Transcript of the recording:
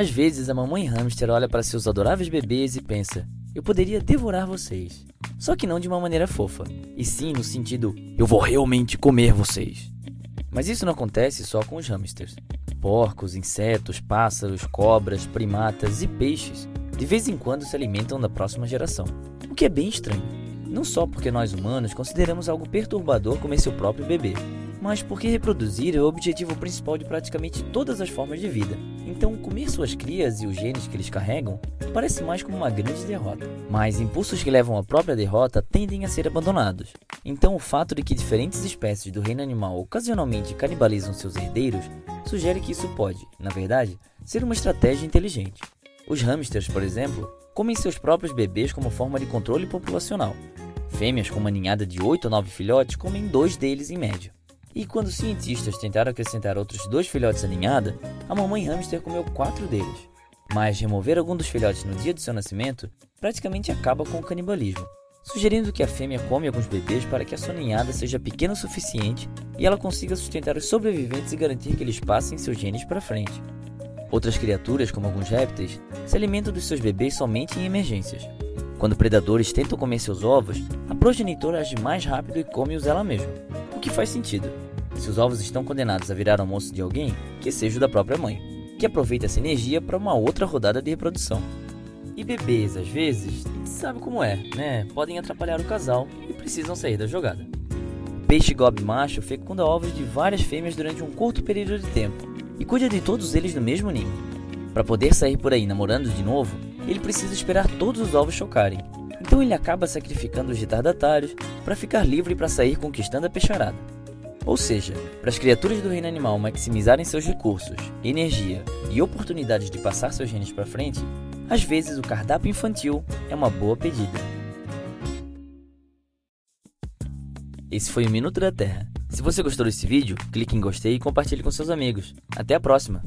Às vezes a mamãe hamster olha para seus adoráveis bebês e pensa: eu poderia devorar vocês. Só que não de uma maneira fofa, e sim no sentido: eu vou realmente comer vocês. Mas isso não acontece só com os hamsters. Porcos, insetos, pássaros, cobras, primatas e peixes de vez em quando se alimentam da próxima geração. O que é bem estranho. Não só porque nós humanos consideramos algo perturbador comer seu próprio bebê, mas porque reproduzir é o objetivo principal de praticamente todas as formas de vida. Então, comer suas crias e os genes que eles carregam parece mais como uma grande derrota. Mas impulsos que levam à própria derrota tendem a ser abandonados. Então, o fato de que diferentes espécies do reino animal ocasionalmente canibalizam seus herdeiros sugere que isso pode, na verdade, ser uma estratégia inteligente. Os hamsters, por exemplo, comem seus próprios bebês como forma de controle populacional. Fêmeas com uma ninhada de 8 ou 9 filhotes comem dois deles em média. E quando cientistas tentaram acrescentar outros dois filhotes à ninhada, a mamãe hamster comeu quatro deles. Mas remover algum dos filhotes no dia do seu nascimento praticamente acaba com o canibalismo, sugerindo que a fêmea come alguns bebês para que a sua ninhada seja pequena o suficiente e ela consiga sustentar os sobreviventes e garantir que eles passem seus genes para frente. Outras criaturas, como alguns répteis, se alimentam dos seus bebês somente em emergências. Quando predadores tentam comer seus ovos, a progenitora age mais rápido e come-os ela mesma. O que faz sentido. Se os ovos estão condenados a virar almoço de alguém, que seja o da própria mãe, que aproveita essa energia para uma outra rodada de reprodução. E bebês, às vezes, sabe como é, né? Podem atrapalhar o casal e precisam sair da jogada. O peixe gobe macho fecunda ovos de várias fêmeas durante um curto período de tempo e cuida de todos eles no mesmo ninho. Para poder sair por aí namorando de novo, ele precisa esperar todos os ovos chocarem então ele acaba sacrificando os retardatários para ficar livre para sair conquistando a peixarada. Ou seja, para as criaturas do reino animal maximizarem seus recursos, energia e oportunidades de passar seus genes para frente, às vezes o cardápio infantil é uma boa pedida. Esse foi o Minuto da Terra. Se você gostou desse vídeo, clique em gostei e compartilhe com seus amigos. Até a próxima!